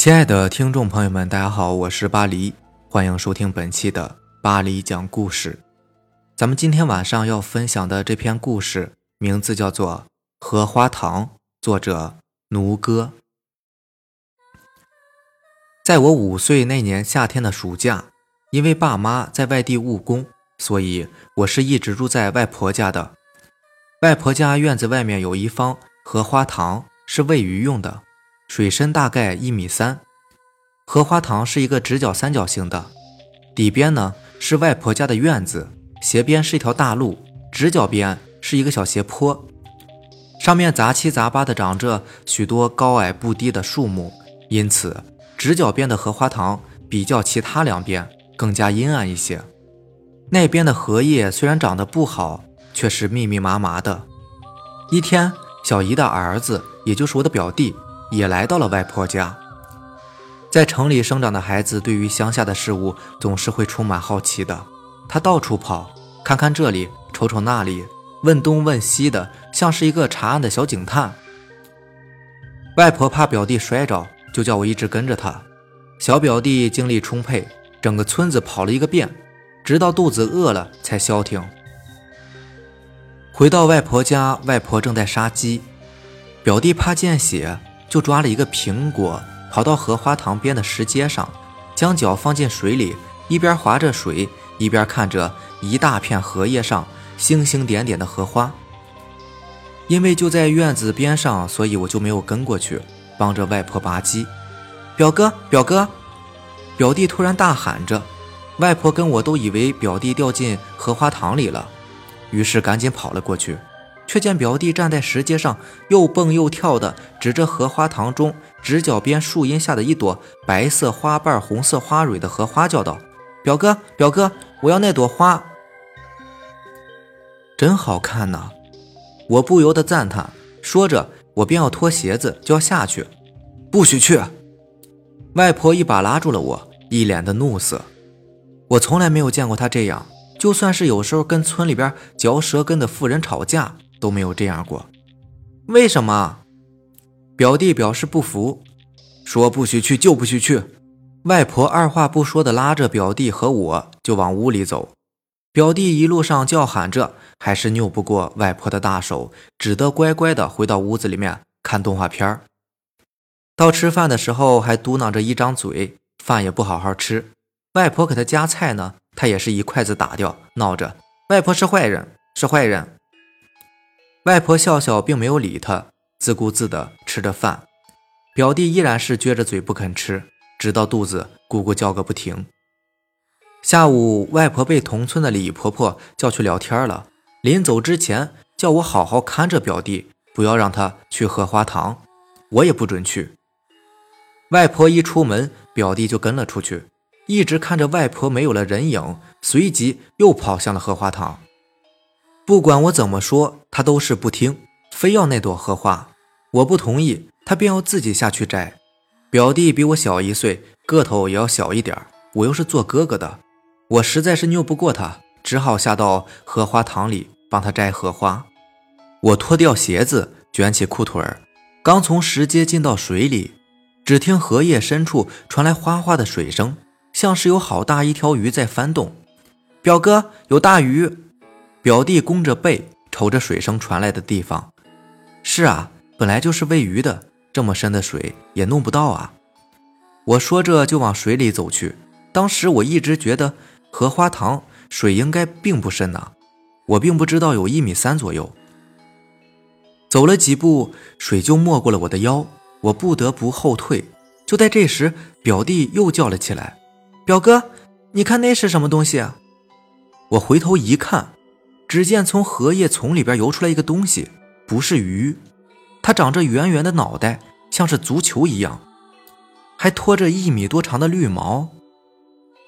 亲爱的听众朋友们，大家好，我是巴黎，欢迎收听本期的巴黎讲故事。咱们今天晚上要分享的这篇故事，名字叫做《荷花塘》，作者奴哥。在我五岁那年夏天的暑假，因为爸妈在外地务工，所以我是一直住在外婆家的。外婆家院子外面有一方荷花塘，是喂鱼用的。水深大概一米三，荷花塘是一个直角三角形的，底边呢是外婆家的院子，斜边是一条大路，直角边是一个小斜坡，上面杂七杂八的长着许多高矮不低的树木，因此直角边的荷花塘比较其他两边更加阴暗一些。那边的荷叶虽然长得不好，却是密密麻麻的。一天，小姨的儿子，也就是我的表弟。也来到了外婆家。在城里生长的孩子，对于乡下的事物总是会充满好奇的。他到处跑，看看这里，瞅瞅那里，问东问西的，像是一个查案的小警探。外婆怕表弟摔着，就叫我一直跟着他。小表弟精力充沛，整个村子跑了一个遍，直到肚子饿了才消停。回到外婆家，外婆正在杀鸡，表弟怕见血。就抓了一个苹果，跑到荷花塘边的石阶上，将脚放进水里，一边划着水，一边看着一大片荷叶上星星点点的荷花。因为就在院子边上，所以我就没有跟过去帮着外婆拔鸡。表哥，表哥，表弟突然大喊着，外婆跟我都以为表弟掉进荷花塘里了，于是赶紧跑了过去。却见表弟站在石阶上，又蹦又跳的，指着荷花塘中直角边树荫下的一朵白色花瓣、红色花蕊的荷花，叫道：“表哥，表哥，我要那朵花，真好看呐！”我不由得赞叹。说着，我便要脱鞋子就要下去，不许去！外婆一把拉住了我，一脸的怒色。我从来没有见过她这样，就算是有时候跟村里边嚼舌根的妇人吵架。都没有这样过，为什么？表弟表示不服，说不许去就不许去。外婆二话不说的拉着表弟和我就往屋里走。表弟一路上叫喊着，还是拗不过外婆的大手，只得乖乖的回到屋子里面看动画片到吃饭的时候还嘟囔着一张嘴，饭也不好好吃。外婆给他夹菜呢，他也是一筷子打掉，闹着外婆是坏人，是坏人。外婆笑笑，并没有理他，自顾自地吃着饭。表弟依然是撅着嘴不肯吃，直到肚子咕咕叫个不停。下午，外婆被同村的李婆婆叫去聊天了。临走之前，叫我好好看着表弟，不要让他去荷花塘，我也不准去。外婆一出门，表弟就跟了出去，一直看着外婆没有了人影，随即又跑向了荷花塘。不管我怎么说，他都是不听，非要那朵荷花。我不同意，他便要自己下去摘。表弟比我小一岁，个头也要小一点我又是做哥哥的，我实在是拗不过他，只好下到荷花塘里帮他摘荷花。我脱掉鞋子，卷起裤腿，刚从石阶进到水里，只听荷叶深处传来哗哗的水声，像是有好大一条鱼在翻动。表哥，有大鱼！表弟弓着背，瞅着水声传来的地方。是啊，本来就是喂鱼的，这么深的水也弄不到啊。我说着就往水里走去。当时我一直觉得荷花塘水应该并不深呐，我并不知道有一米三左右。走了几步，水就没过了我的腰，我不得不后退。就在这时，表弟又叫了起来：“表哥，你看那是什么东西？”啊我回头一看。只见从荷叶丛里边游出来一个东西，不是鱼，它长着圆圆的脑袋，像是足球一样，还拖着一米多长的绿毛。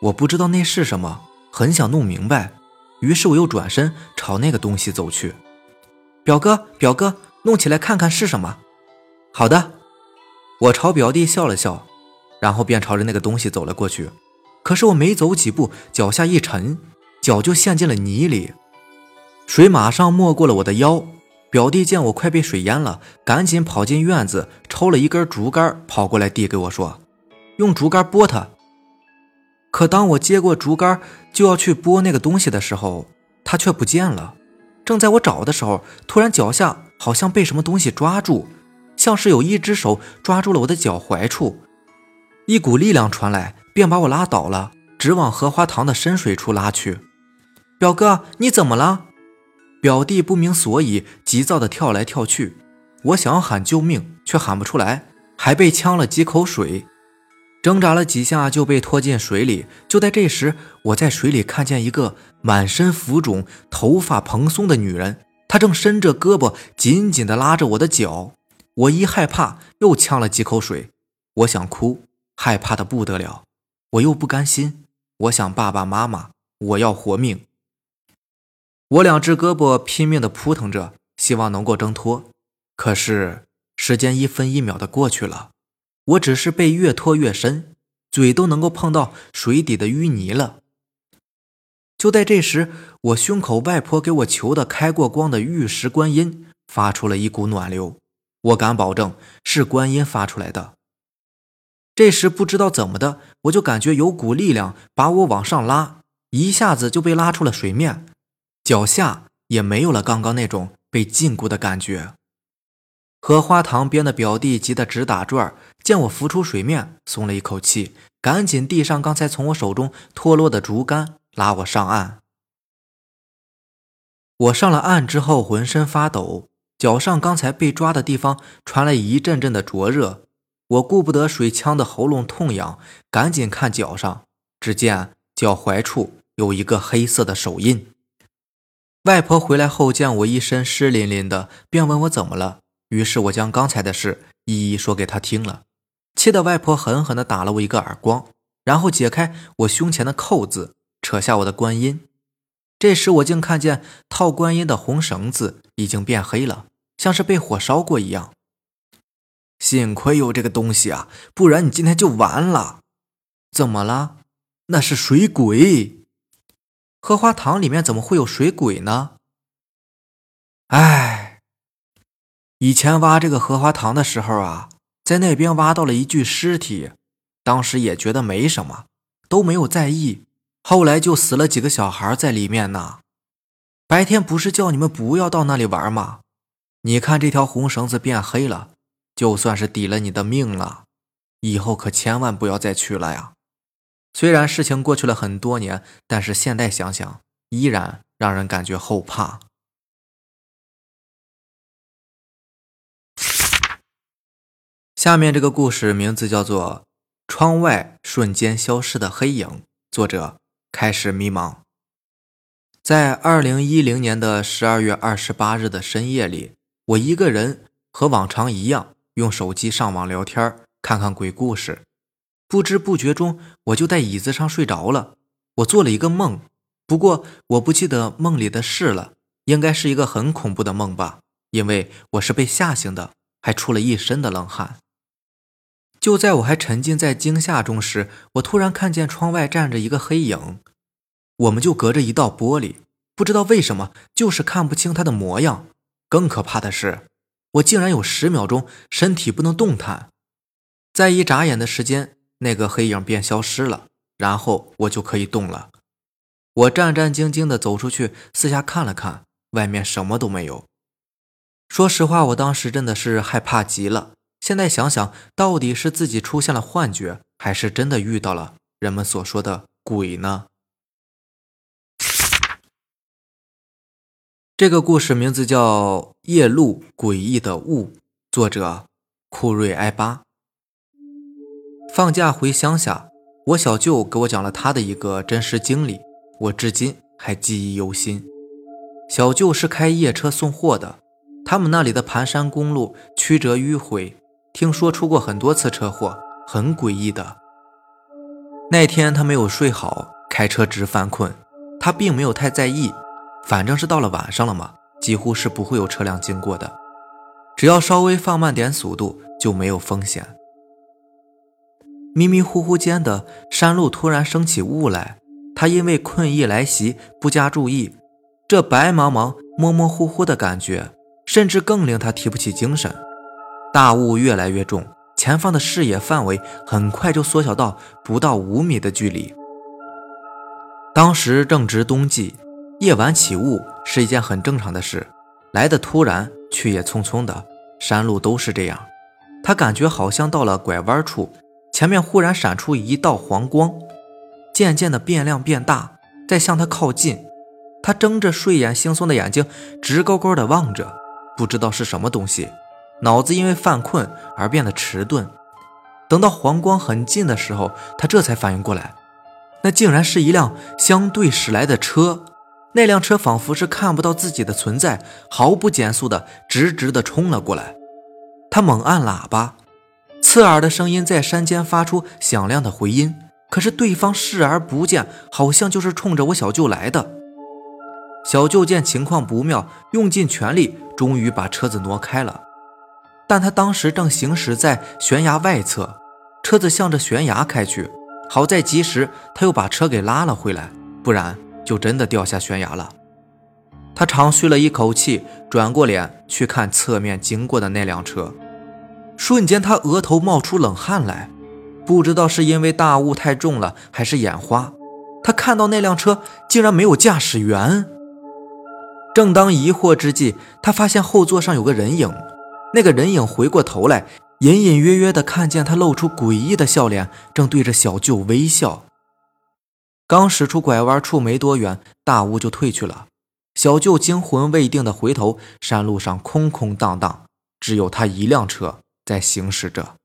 我不知道那是什么，很想弄明白，于是我又转身朝那个东西走去。表哥，表哥，弄起来看看是什么？好的，我朝表弟笑了笑，然后便朝着那个东西走了过去。可是我没走几步，脚下一沉，脚就陷进了泥里。水马上没过了我的腰，表弟见我快被水淹了，赶紧跑进院子，抽了一根竹竿，跑过来递给我说：“用竹竿拨它。可当我接过竹竿就要去拨那个东西的时候，它却不见了。正在我找的时候，突然脚下好像被什么东西抓住，像是有一只手抓住了我的脚踝处，一股力量传来，便把我拉倒了，直往荷花塘的深水处拉去。表哥，你怎么了？表弟不明所以，急躁地跳来跳去。我想喊救命，却喊不出来，还被呛了几口水。挣扎了几下，就被拖进水里。就在这时，我在水里看见一个满身浮肿、头发蓬松的女人，她正伸着胳膊，紧紧地拉着我的脚。我一害怕，又呛了几口水。我想哭，害怕的不得了。我又不甘心，我想爸爸妈妈，我要活命。我两只胳膊拼命地扑腾着，希望能够挣脱。可是时间一分一秒的过去了。我只是被越拖越深，嘴都能够碰到水底的淤泥了。就在这时，我胸口外婆给我求的开过光的玉石观音发出了一股暖流，我敢保证是观音发出来的。这时不知道怎么的，我就感觉有股力量把我往上拉，一下子就被拉出了水面，脚下也没有了刚刚那种被禁锢的感觉。荷花塘边的表弟急得直打转见我浮出水面，松了一口气，赶紧递上刚才从我手中脱落的竹竿，拉我上岸。我上了岸之后，浑身发抖，脚上刚才被抓的地方传来一阵阵的灼热。我顾不得水呛的喉咙痛痒，赶紧看脚上，只见脚踝处有一个黑色的手印。外婆回来后见我一身湿淋淋的，便问我怎么了。于是我将刚才的事一一说给她听了，气得外婆狠狠地打了我一个耳光，然后解开我胸前的扣子，扯下我的观音。这时我竟看见套观音的红绳子已经变黑了，像是被火烧过一样。幸亏有这个东西啊，不然你今天就完了。怎么了？那是水鬼。荷花塘里面怎么会有水鬼呢？唉。以前挖这个荷花塘的时候啊，在那边挖到了一具尸体，当时也觉得没什么，都没有在意。后来就死了几个小孩在里面呢。白天不是叫你们不要到那里玩吗？你看这条红绳子变黑了，就算是抵了你的命了。以后可千万不要再去了呀！虽然事情过去了很多年，但是现在想想，依然让人感觉后怕。下面这个故事名字叫做《窗外瞬间消失的黑影》，作者开始迷茫。在二零一零年的十二月二十八日的深夜里，我一个人和往常一样用手机上网聊天，看看鬼故事。不知不觉中，我就在椅子上睡着了。我做了一个梦，不过我不记得梦里的事了，应该是一个很恐怖的梦吧，因为我是被吓醒的，还出了一身的冷汗。就在我还沉浸在惊吓中时，我突然看见窗外站着一个黑影，我们就隔着一道玻璃，不知道为什么就是看不清他的模样。更可怕的是，我竟然有十秒钟身体不能动弹，在一眨眼的时间，那个黑影便消失了，然后我就可以动了。我战战兢兢地走出去，四下看了看，外面什么都没有。说实话，我当时真的是害怕极了。现在想想，到底是自己出现了幻觉，还是真的遇到了人们所说的鬼呢？这个故事名字叫《夜路诡异的雾》，作者库瑞埃巴。放假回乡下，我小舅给我讲了他的一个真实经历，我至今还记忆犹新。小舅是开夜车送货的，他们那里的盘山公路曲折迂回。听说出过很多次车祸，很诡异的。那天他没有睡好，开车直犯困。他并没有太在意，反正是到了晚上了嘛，几乎是不会有车辆经过的。只要稍微放慢点速度，就没有风险。迷迷糊糊间的山路突然升起雾来，他因为困意来袭，不加注意，这白茫茫、模模糊糊的感觉，甚至更令他提不起精神。大雾越来越重，前方的视野范围很快就缩小到不到五米的距离。当时正值冬季，夜晚起雾是一件很正常的事，来的突然，去也匆匆的，山路都是这样。他感觉好像到了拐弯处，前面忽然闪出一道黄光，渐渐的变亮变大，在向他靠近。他睁着睡眼惺忪的眼睛，直勾勾的望着，不知道是什么东西。脑子因为犯困而变得迟钝。等到黄光很近的时候，他这才反应过来，那竟然是一辆相对驶来的车。那辆车仿佛是看不到自己的存在，毫不减速的直直的冲了过来。他猛按喇叭，刺耳的声音在山间发出响亮的回音。可是对方视而不见，好像就是冲着我小舅来的。小舅见情况不妙，用尽全力，终于把车子挪开了。但他当时正行驶在悬崖外侧，车子向着悬崖开去。好在及时，他又把车给拉了回来，不然就真的掉下悬崖了。他长吁了一口气，转过脸去看侧面经过的那辆车，瞬间他额头冒出冷汗来，不知道是因为大雾太重了，还是眼花。他看到那辆车竟然没有驾驶员。正当疑惑之际，他发现后座上有个人影。那个人影回过头来，隐隐约约的看见他露出诡异的笑脸，正对着小舅微笑。刚驶出拐弯处没多远，大雾就退去了。小舅惊魂未定的回头，山路上空空荡荡，只有他一辆车在行驶着。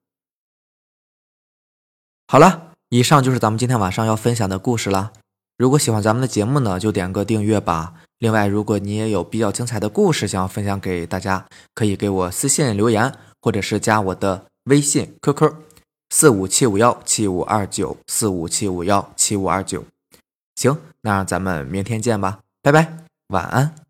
好了，以上就是咱们今天晚上要分享的故事了。如果喜欢咱们的节目呢，就点个订阅吧。另外，如果你也有比较精彩的故事想要分享给大家，可以给我私信留言，或者是加我的微信 QQ 四五七五幺七五二九四五七五幺七五二九。行，那咱们明天见吧，拜拜，晚安。